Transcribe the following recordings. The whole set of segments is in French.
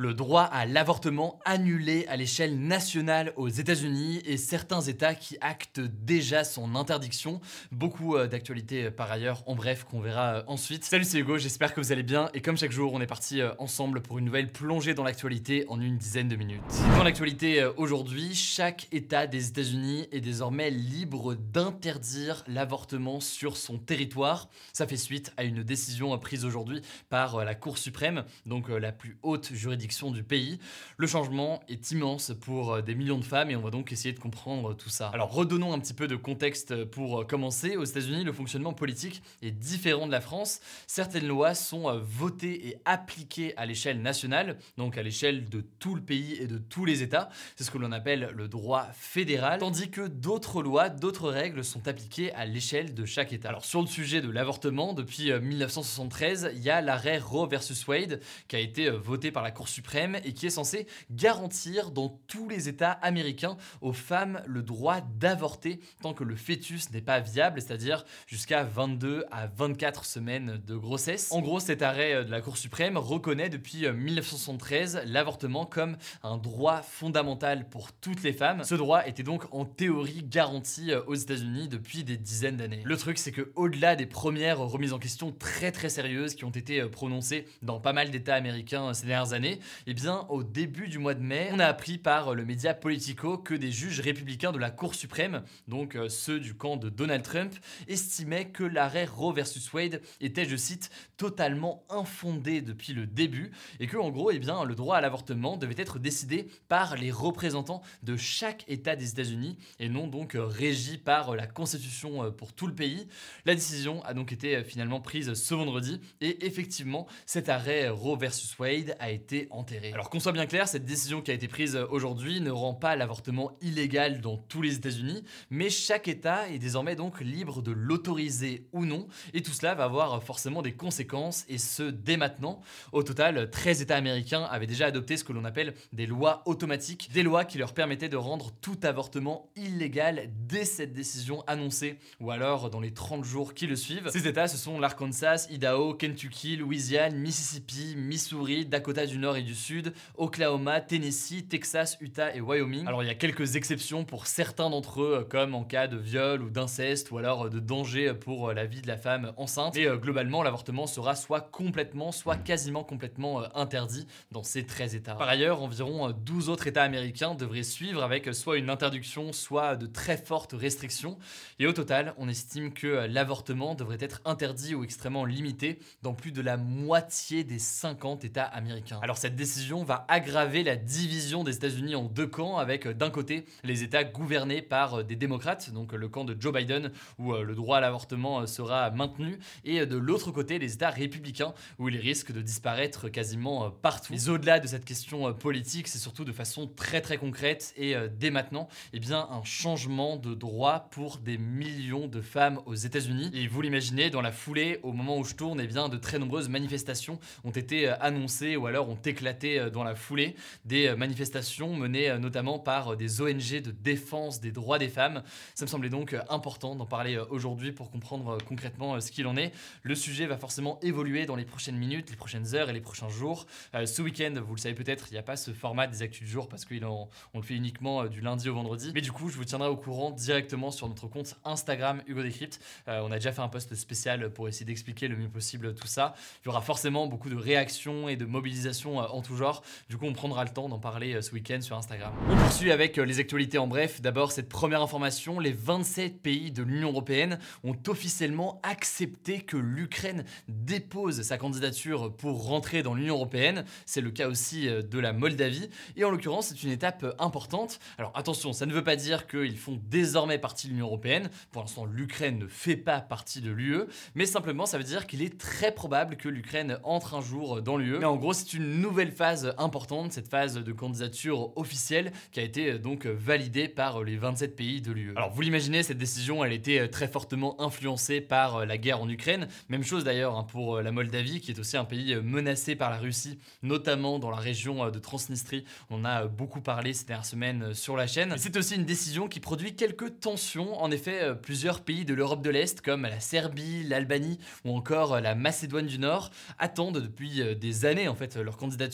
Le droit à l'avortement annulé à l'échelle nationale aux États-Unis et certains États qui actent déjà son interdiction. Beaucoup euh, d'actualités euh, par ailleurs, en bref, qu'on verra euh, ensuite. Salut, c'est Hugo, j'espère que vous allez bien et comme chaque jour, on est parti ensemble pour une nouvelle plongée dans l'actualité en une dizaine de minutes. Dans l'actualité aujourd'hui, chaque État des États-Unis est désormais libre d'interdire l'avortement sur son territoire. Ça fait suite à une décision prise aujourd'hui par la Cour suprême, donc la plus haute juridiction du pays. Le changement est immense pour euh, des millions de femmes et on va donc essayer de comprendre tout ça. Alors redonnons un petit peu de contexte pour euh, commencer. Aux États-Unis, le fonctionnement politique est différent de la France. Certaines lois sont euh, votées et appliquées à l'échelle nationale, donc à l'échelle de tout le pays et de tous les États. C'est ce que l'on appelle le droit fédéral, tandis que d'autres lois, d'autres règles sont appliquées à l'échelle de chaque État. Alors sur le sujet de l'avortement, depuis 1973, il y a l'arrêt Roe versus Wade qui a été voté par la Cour suprême et qui est censé garantir dans tous les États américains aux femmes le droit d'avorter tant que le fœtus n'est pas viable, c'est-à-dire jusqu'à 22 à 24 semaines de grossesse. En gros, cet arrêt de la Cour suprême reconnaît depuis 1973 l'avortement comme un droit fondamental pour toutes les femmes. Ce droit était donc en théorie garanti aux États-Unis depuis des dizaines d'années. Le truc, c'est que au-delà des premières remises en question très très sérieuses qui ont été prononcées dans pas mal d'États américains ces dernières années, eh bien, au début du mois de mai, on a appris par le média Politico que des juges républicains de la Cour suprême, donc euh, ceux du camp de Donald Trump, estimaient que l'arrêt Roe versus Wade était, je cite, totalement infondé depuis le début et que, en gros, eh bien, le droit à l'avortement devait être décidé par les représentants de chaque État des États-Unis et non donc euh, régi par la Constitution euh, pour tout le pays. La décision a donc été finalement prise ce vendredi et effectivement, cet arrêt Roe versus Wade a été alors qu'on soit bien clair, cette décision qui a été prise aujourd'hui ne rend pas l'avortement illégal dans tous les États-Unis, mais chaque État est désormais donc libre de l'autoriser ou non, et tout cela va avoir forcément des conséquences, et ce dès maintenant. Au total, 13 États américains avaient déjà adopté ce que l'on appelle des lois automatiques, des lois qui leur permettaient de rendre tout avortement illégal dès cette décision annoncée, ou alors dans les 30 jours qui le suivent. Ces États, ce sont l'Arkansas, Idaho, Kentucky, Louisiane, Mississippi, Missouri, Dakota du Nord et du Sud, Oklahoma, Tennessee, Texas, Utah et Wyoming. Alors il y a quelques exceptions pour certains d'entre eux, comme en cas de viol ou d'inceste ou alors de danger pour la vie de la femme enceinte. Et euh, globalement, l'avortement sera soit complètement, soit quasiment complètement euh, interdit dans ces 13 États. Par ailleurs, environ 12 euh, autres États américains devraient suivre avec soit une interdiction, soit de très fortes restrictions. Et au total, on estime que l'avortement devrait être interdit ou extrêmement limité dans plus de la moitié des 50 États américains. Alors cette décision va aggraver la division des États-Unis en deux camps, avec euh, d'un côté les États gouvernés par euh, des démocrates, donc euh, le camp de Joe Biden, où le droit à l'avortement sera maintenu, et de l'autre côté les États républicains, où il risque de disparaître quasiment partout. Mais au-delà de cette question politique, c'est surtout de façon très très concrète et dès maintenant, eh bien, un changement de droit pour des millions de femmes aux États-Unis. Et vous l'imaginez, dans la foulée, au moment où je tourne, eh bien, de très nombreuses manifestations ont été annoncées ou alors ont éclaté euh, dans la foulée des euh, manifestations menées euh, notamment par des ONG de défense des droits des femmes. Ça me semblait donc important d'en parler aujourd'hui pour comprendre concrètement ce qu'il en est. Le sujet va forcément évoluer dans les prochaines minutes, les prochaines heures et les prochains jours. ce week-end, vous le savez peut-être, il n'y a pas ce format des actus du jour parce qu'on le fait uniquement du lundi au vendredi. Mais du coup, je vous tiendrai au courant directement sur notre compte Instagram Hugo Décrypte. on a déjà fait un post spécial pour essayer d'expliquer le mieux possible tout ça. Il y aura forcément beaucoup de réactions et de mobilisation en tout genre. Du coup, on prendra le temps d'en parler ce week-end sur Instagram. On poursuit avec les actualités en bref. D'abord, cette première information, les 27 pays de l'Union Européenne ont officiellement accepté que l'Ukraine dépose sa candidature pour rentrer dans l'Union Européenne. C'est le cas aussi de la Moldavie. Et en l'occurrence, c'est une étape importante. Alors attention, ça ne veut pas dire qu'ils font désormais partie de l'Union Européenne. Pour l'instant, l'Ukraine ne fait pas partie de l'UE, mais simplement ça veut dire qu'il est très probable que l'Ukraine entre un jour dans l'UE. Mais en gros, c'est une nouvelle phase importante, cette phase de candidature officielle qui a été donc validée par les 27 pays de l'UE. Alors vous l'imaginez, cette décision, elle était très fortement influencée par la guerre en Ukraine. Même chose d'ailleurs hein, pour la Moldavie, qui est aussi un pays menacé par la Russie, notamment dans la région de Transnistrie. On a beaucoup parlé ces dernières semaines sur la chaîne. C'est aussi une décision qui produit quelques tensions. En effet, plusieurs pays de l'Europe de l'Est, comme la Serbie, l'Albanie ou encore la Macédoine du Nord, attendent depuis des années en fait leur candidature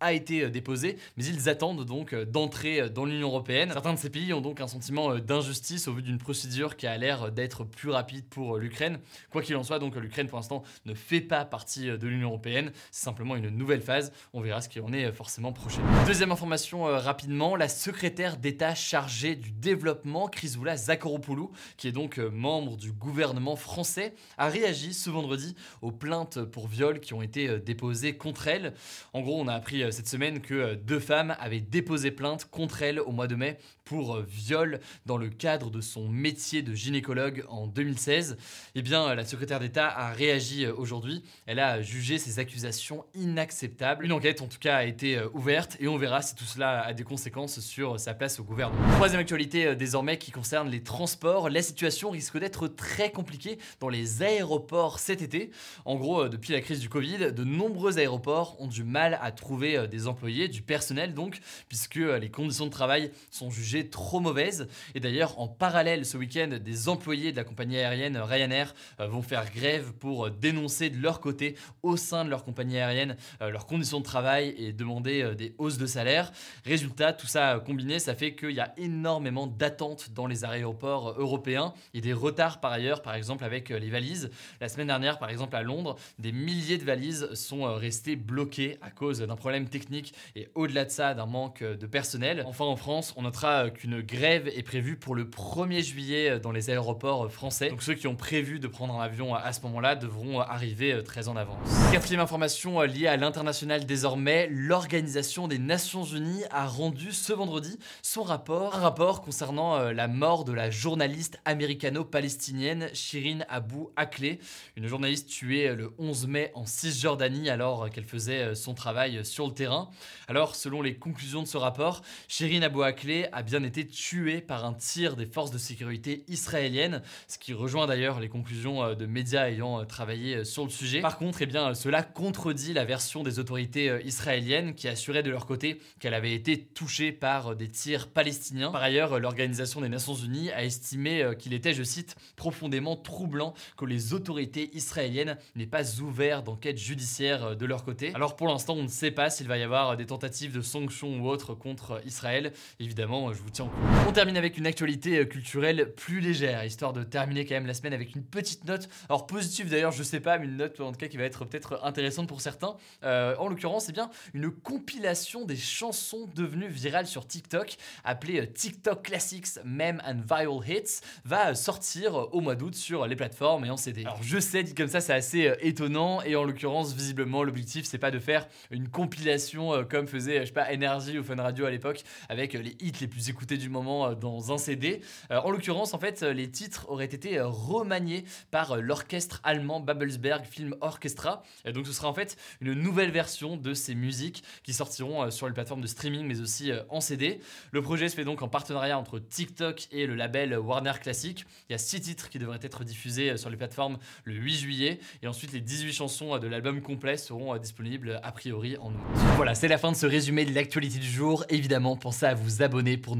a été déposée, mais ils attendent donc d'entrer dans l'Union européenne. Certains de ces pays ont donc un sentiment d'injustice au vu d'une procédure qui a l'air d'être plus rapide pour l'Ukraine. Quoi qu'il en soit, donc l'Ukraine pour l'instant ne fait pas partie de l'Union européenne, c'est simplement une nouvelle phase. On verra ce qui en est forcément prochain. Deuxième information rapidement, la secrétaire d'État chargée du développement, Chrysoula Zakharopoulou, qui est donc membre du gouvernement français, a réagi ce vendredi aux plaintes pour viol qui ont été déposées contre elle. En gros, on a appris cette semaine que deux femmes avaient déposé plainte contre elle au mois de mai pour viol dans le cadre de son métier de gynécologue en 2016. Eh bien, la secrétaire d'État a réagi aujourd'hui. Elle a jugé ces accusations inacceptables. Une enquête, en tout cas, a été ouverte et on verra si tout cela a des conséquences sur sa place au gouvernement. Troisième actualité désormais qui concerne les transports. La situation risque d'être très compliquée dans les aéroports cet été. En gros, depuis la crise du Covid, de nombreux aéroports ont du mal à trouver des employés, du personnel donc, puisque les conditions de travail sont jugées trop mauvaise. Et d'ailleurs, en parallèle, ce week-end, des employés de la compagnie aérienne Ryanair euh, vont faire grève pour euh, dénoncer de leur côté, au sein de leur compagnie aérienne, euh, leurs conditions de travail et demander des hausses de salaire. Résultat, tout ça combiné, ça fait qu'il y a énormément d'attentes dans les aéroports européens et des retards par ailleurs, par exemple avec les valises. La semaine dernière, par exemple à Londres, des milliers de valises sont restées bloquées à cause d'un problème technique et au-delà de ça, d'un manque de personnel. Enfin, en France, on notera qu'une grève est prévue pour le 1er juillet dans les aéroports français. Donc ceux qui ont prévu de prendre un avion à ce moment-là devront arriver très en avance. Quatrième information liée à l'international désormais, l'Organisation des Nations Unies a rendu ce vendredi son rapport, un rapport concernant la mort de la journaliste américano-palestinienne Shirin Abu Akleh, une journaliste tuée le 11 mai en Cisjordanie alors qu'elle faisait son travail sur le terrain. Alors selon les conclusions de ce rapport, Shirin Abu Akleh a bien été tué par un tir des forces de sécurité israéliennes, ce qui rejoint d'ailleurs les conclusions euh, de médias ayant euh, travaillé euh, sur le sujet. Par contre, eh bien, cela contredit la version des autorités israéliennes qui assuraient de leur côté qu'elle avait été touchée par des tirs palestiniens. Par ailleurs, l'Organisation des Nations Unies a estimé qu'il était, je cite, profondément troublant que les autorités israéliennes n'aient pas ouvert d'enquête judiciaire de leur côté. Alors pour l'instant, on ne sait pas s'il va y avoir des tentatives de sanctions ou autres contre Israël. Évidemment, je tiens on termine avec une actualité euh, culturelle plus légère, histoire de terminer quand même la semaine avec une petite note. Alors positive d'ailleurs, je sais pas, mais une note en tout cas qui va être peut-être intéressante pour certains. Euh, en l'occurrence, c'est bien une compilation des chansons devenues virales sur TikTok, appelée euh, TikTok Classics Meme and Viral Hits, va sortir au mois d'août sur les plateformes et en CD. Alors je sais, dit comme ça, c'est assez étonnant et en l'occurrence, visiblement, l'objectif c'est pas de faire une compilation comme faisait, je sais pas, Energy ou Fun Radio à l'époque, avec les hits les plus écouté du moment euh, dans un CD. Euh, en l'occurrence, en fait, euh, les titres auraient été remaniés par l'orchestre allemand Babelsberg Film Orchestra. Et donc, ce sera en fait une nouvelle version de ces musiques qui sortiront sur les plateformes de streaming, mais aussi en CD. Le projet se fait donc en partenariat entre TikTok et le label Warner Classic. Il y a six titres qui devraient être diffusés sur les plateformes le 8 juillet. Et ensuite, les 18 chansons de l'album complet seront disponibles a priori en août. Voilà, c'est la fin de ce résumé de l'actualité du jour. Évidemment, pensez à vous abonner pour ne